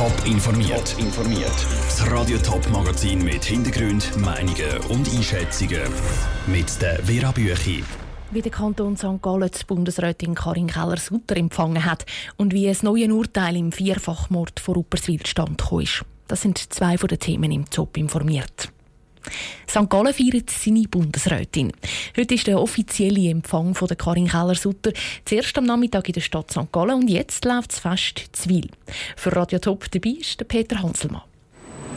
Top informiert. informiert. Das Radio Top Magazin mit Hintergrund, Meinungen und Einschätzungen mit der Vera Büchi. Wie der Kanton St. Gallen die Bundesrätin Karin Keller-Sutter empfangen hat und wie es neue Urteil im Vierfachmord vor Upperswil stand ist. Das sind zwei von den Themen im Top informiert. St. Gallen feiert seine Bundesrätin. Heute ist der offizielle Empfang von der Karin Keller-Sutter. Zuerst am Nachmittag in der Stadt St. Gallen und jetzt läuft das Fest Zwil. Für Radio Top dabei ist der Peter Hanselmann.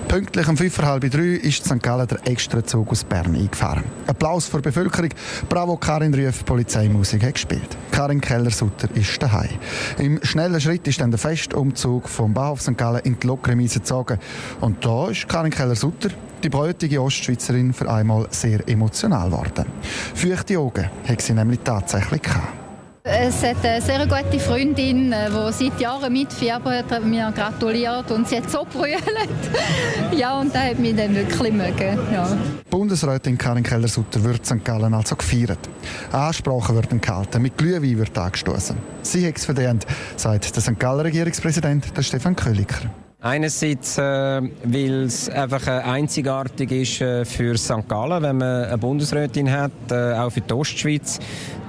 Pünktlich um fünf halb drei ist St. Gallen der Extrazug aus Bern eingefahren. Applaus für die Bevölkerung. Bravo, Karin Rüff, Polizeimusik hat gespielt. Karin Keller-Sutter ist daheim. Im schnellen Schritt ist dann der Festumzug vom Bahnhof St. Gallen in die Lokremise gezogen. Und da ist Karin Keller-Sutter, die bräutige Ostschweizerin, für einmal sehr emotional geworden. Feuchte Augen hat sie nämlich tatsächlich gehabt. Es hat eine sehr gute Freundin, äh, die seit Jahren mitfiebert, mir gratuliert und sie hat so brüllt. ja, und das hat mich dann wirklich mögen. Ja. Bundesrätin Karin Keller-Sutter wird St. Gallen also gefeiert. Ansprachen werden gehalten, mit Glühwein wird angestoßen. Sie hat es verdient, sagt der St. Galler Regierungspräsident Stefan Köliker. Einerseits, äh, weil es einfach äh, einzigartig ist äh, für St. Gallen, wenn man eine Bundesrätin hat, äh, auch für die Ostschweiz.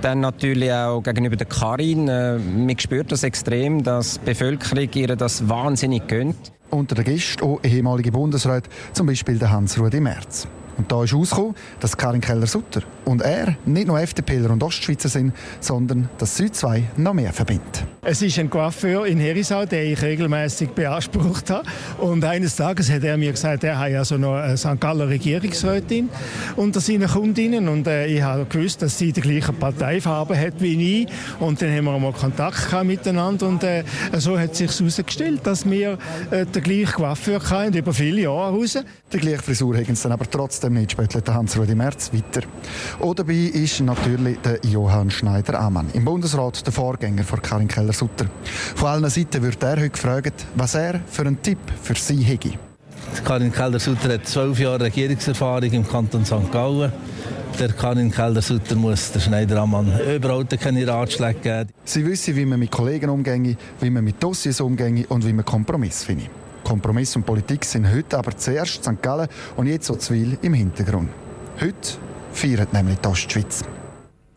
Dann natürlich auch gegenüber der Karin. Äh, man spürt das extrem, dass die Bevölkerung ihr das wahnsinnig gönnt. Unter den Gästen auch ehemalige Bundesräte, zum Beispiel der Hans-Rudi Merz. Und da ist herausgekommen, dass Karin Keller-Sutter und er nicht nur FDPler und Ostschweizer sind, sondern dass sie zwei noch mehr verbindet. Es ist ein Coiffeur in Herisau, den ich regelmäßig beansprucht habe. Und eines Tages hat er mir gesagt, er hat also noch eine St. Galler Regierungsrätin unter seinen Kundinnen. Und äh, ich habe gewusst, dass sie die gleiche Parteifarbe hat wie ich. Und dann haben wir mal Kontakt gehabt miteinander. Und äh, so hat sich herausgestellt, dass wir äh, den gleichen Coiffeur hatten, über viele Jahre raus. Die gleiche Frisur haben sie dann aber trotzdem nicht, spätelt Hans-Rudi Merz weiter. Auch dabei ist natürlich der Johann Schneider-Amann, im Bundesrat der Vorgänger von Karin Keller-Sutter. Von allen Seiten wird er heute gefragt, was er für einen Tipp für sie hätte. Karin Keller-Sutter hat zwölf Jahre Regierungserfahrung im Kanton St. Gallen. Der Karin Keller-Sutter muss der Schneider-Amann überhaupt keine Ratschläge geben. Sie wissen, wie man mit Kollegen umgeht, wie man mit Dossiers umgeht und wie man Kompromiss findet. Kompromiss und Politik sind heute aber zuerst St. Gallen und jetzt so Zwil im Hintergrund. Heute feiert nämlich die Ostschweiz.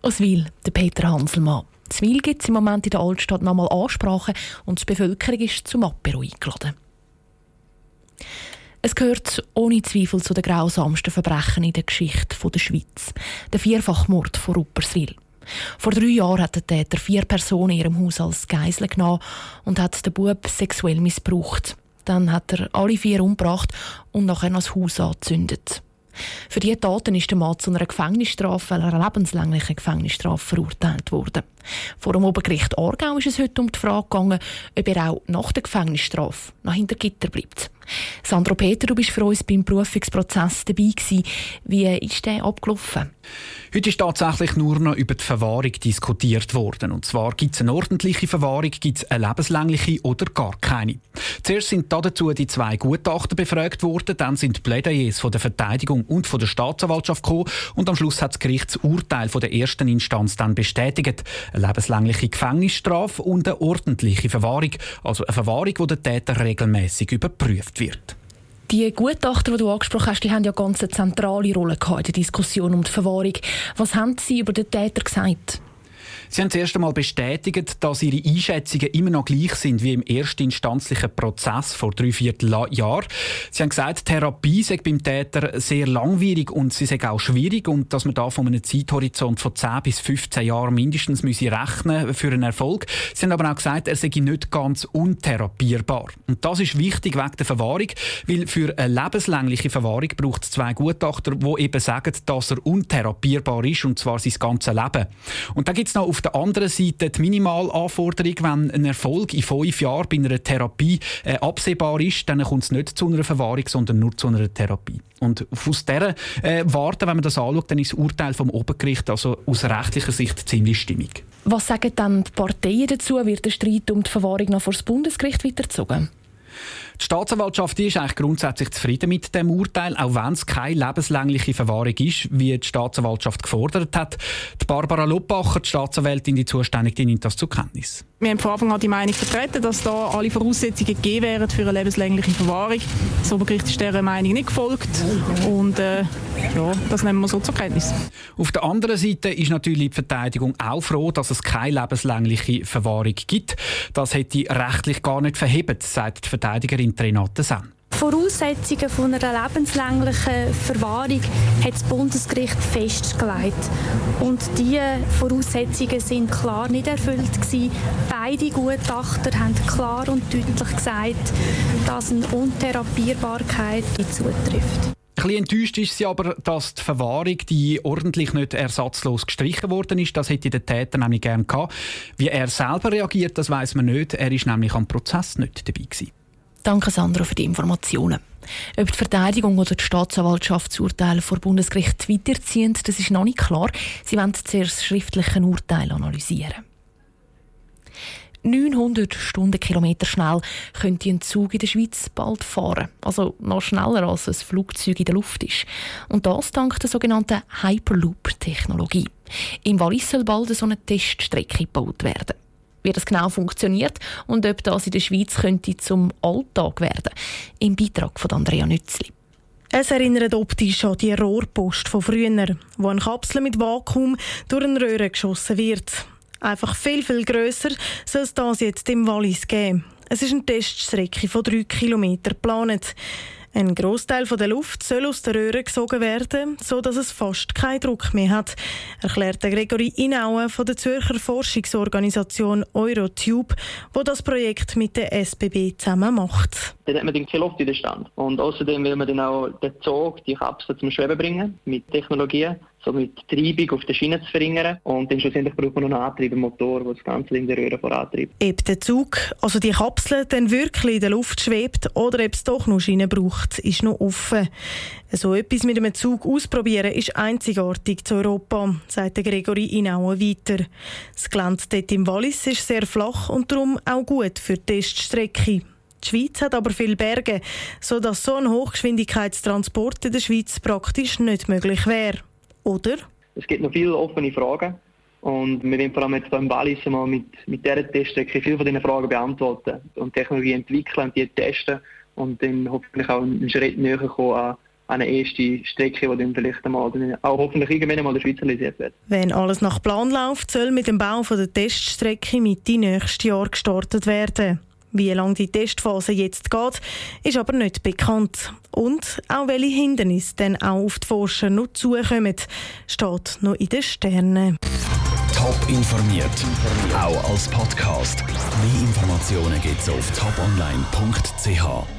Aus Wil, der Peter Hanselmann. Zwil gibt es im Moment in der Altstadt nochmal Ansprachen und die Bevölkerung ist zum Apero eingeladen. Es gehört ohne Zweifel zu den grausamsten Verbrechen in der Geschichte der Schweiz. Der Vierfachmord von Rupperswil. Vor drei Jahren hat der Täter vier Personen in ihrem Haus als Geisel genommen und hat den Bub sexuell missbraucht. Dann hat er alle vier umgebracht und nachher noch das Haus angezündet. Für diese Taten ist der Mann zu einer Gefängnisstrafe, einer lebenslänglichen Gefängnisstrafe verurteilt worden. Vor dem Obergericht Aargau ist es heute um die Frage gegangen, ob er auch nach der Gefängnisstrafe noch hinter Gitter bleibt. Sandro Peter, du bist für uns beim Berufungsprozess dabei gewesen. Wie ist der abgelaufen? Heute ist tatsächlich nur noch über die Verwahrung diskutiert worden. Und zwar gibt es eine ordentliche Verwahrung, gibt es eine lebenslängliche oder gar keine. Zuerst sind dazu die zwei Gutachter befragt worden, dann sind die Plädoyers von der Verteidigung und von der Staatsanwaltschaft gekommen und am Schluss hat das Gericht das Urteil von der ersten Instanz dann bestätigt. Eine lebenslängliche Gefängnisstrafe und eine ordentliche Verwahrung, also eine Verwahrung, wo der Täter regelmäßig überprüft wird. Die Gutachter, die du angesprochen hast, die haben ja ganz eine zentrale Rolle in der Diskussion um die Verwahrung. Was haben sie über den Täter gesagt? Sie haben zuerst einmal bestätigt, dass ihre Einschätzungen immer noch gleich sind wie im erstinstanzlichen Prozess vor drei Vierteljahren. Sie haben gesagt, Therapie sei beim Täter sehr langwierig und sie sei auch schwierig und dass man da von einem Zeithorizont von 10 bis 15 Jahren mindestens müsse rechnen für einen Erfolg. Sie haben aber auch gesagt, er sei nicht ganz untherapierbar. Und das ist wichtig wegen der Verwahrung, weil für eine lebenslängliche Verwahrung braucht es zwei Gutachter, die eben sagen, dass er untherapierbar ist und zwar sein ganzes Leben. Und da gibt es noch auf der anderen Seite die Minimalanforderung, wenn ein Erfolg in fünf Jahren bei einer Therapie äh, absehbar ist, dann kommt es nicht zu einer Verwahrung, sondern nur zu einer Therapie. Und aus dieser äh, Warte, wenn man das anschaut, dann ist das Urteil vom Obergericht also aus rechtlicher Sicht ziemlich stimmig. Was sagen dann die Parteien dazu? Wird der Streit um die Verwahrung noch vor das Bundesgericht weitergezogen? Die Staatsanwaltschaft ist eigentlich grundsätzlich zufrieden mit dem Urteil, auch wenn es keine lebenslängliche Verwahrung ist, wie die Staatsanwaltschaft gefordert hat. Die Barbara Loppacher, die Staatsanwältin, die Zuständige, nimmt das zur Kenntnis. Wir haben von Anfang an die Meinung vertreten, dass da alle Voraussetzungen gegeben wären für eine lebenslängliche Verwahrung. Das Obergericht ist dieser Meinung nicht gefolgt und äh, ja, das nehmen wir so zur Kenntnis. Auf der anderen Seite ist natürlich die Verteidigung auch froh, dass es keine lebenslängliche Verwahrung gibt. Das hätte rechtlich gar nicht verhebt, sagt die Verteidigerin Renate Sen. Voraussetzungen von einer lebenslänglichen Verwahrung hat das Bundesgericht festgelegt. Und diese Voraussetzungen sind klar nicht erfüllt gewesen. Beide Gutachter haben klar und deutlich gesagt, dass eine Untherapierbarkeit zutrifft. Ein bisschen enttäuscht ist sie aber, dass die Verwahrung die ordentlich nicht ersatzlos gestrichen worden ist. Das hätte der Täter nämlich gerne gehabt. Wie er selber reagiert, das weiß man nicht. Er ist nämlich am Prozess nicht dabei gewesen. Danke, Sandro, für die Informationen. Ob die Verteidigung oder die Staatsanwaltschaft das Urteil vor Bundesgericht weiterziehen, das ist noch nicht klar. Sie wollen zuerst das schriftliche Urteil analysieren. 900 Stundenkilometer schnell könnte ein Zug in der Schweiz bald fahren. Also noch schneller als ein Flugzeug in der Luft ist. Und das dank der sogenannten Hyperloop-Technologie. Im Wallis soll bald so eine Teststrecke gebaut werden wie das genau funktioniert und ob das in der Schweiz könnte zum Alltag werden. Im Beitrag von Andrea Nützli. Es erinnert optisch an die Rohrpost von früher, wo eine Kapsel mit Vakuum durch eine Röhre geschossen wird. Einfach viel, viel grösser soll es das jetzt im Wallis geben. Es ist eine Teststrecke von drei Kilometern geplant. Ein Großteil der Luft soll aus der Röhre gesogen werden, so dass es fast keinen Druck mehr hat, erklärt Gregory Inaue von der Zürcher Forschungsorganisation Eurotube, wo das Projekt mit der SBB zusammen macht. Dann hat man viel Luft in den Stand. Und außerdem will man dann auch den Zug, die Kapsel zum Schweben bringen, mit Technologien, so mit Treibung auf der Schiene zu verringern. Und dann schlussendlich braucht man noch einen Antriebmotor, der das Ganze in der Röhre vorantreibt. Ob der Zug, also die Kapsel, dann wirklich in der Luft schwebt oder ob es doch noch Schienen braucht, ist noch offen. So etwas mit einem Zug ausprobieren ist einzigartig zu Europa, sagt Gregory Inaue weiter. Das Gelände dort im Wallis ist sehr flach und darum auch gut für die Teststrecke. Die Schweiz hat aber viele Berge, sodass so ein Hochgeschwindigkeitstransport in der Schweiz praktisch nicht möglich wäre. Oder? Es gibt noch viele offene Fragen. Und wir wollen vor allem jetzt beim Wallis mal mit, mit dieser Teststrecke viele von diesen Fragen beantworten und Technologie entwickeln und die testen und dann hoffentlich auch einen Schritt näher kommen an eine erste Strecke, die dann vielleicht einmal, dann auch hoffentlich irgendwann einmal der Schweiz realisiert wird. Wenn alles nach Plan läuft, soll mit dem Bau der Teststrecke Mitte nächstes Jahr gestartet werden. Wie lange die Testphase jetzt geht, ist aber nicht bekannt. Und auch welche Hindernisse dann auch auf die Forscher noch zukommen, steht noch in den Sternen. Top informiert, auch als Podcast. Mehr Informationen gibt es auf toponline.ch.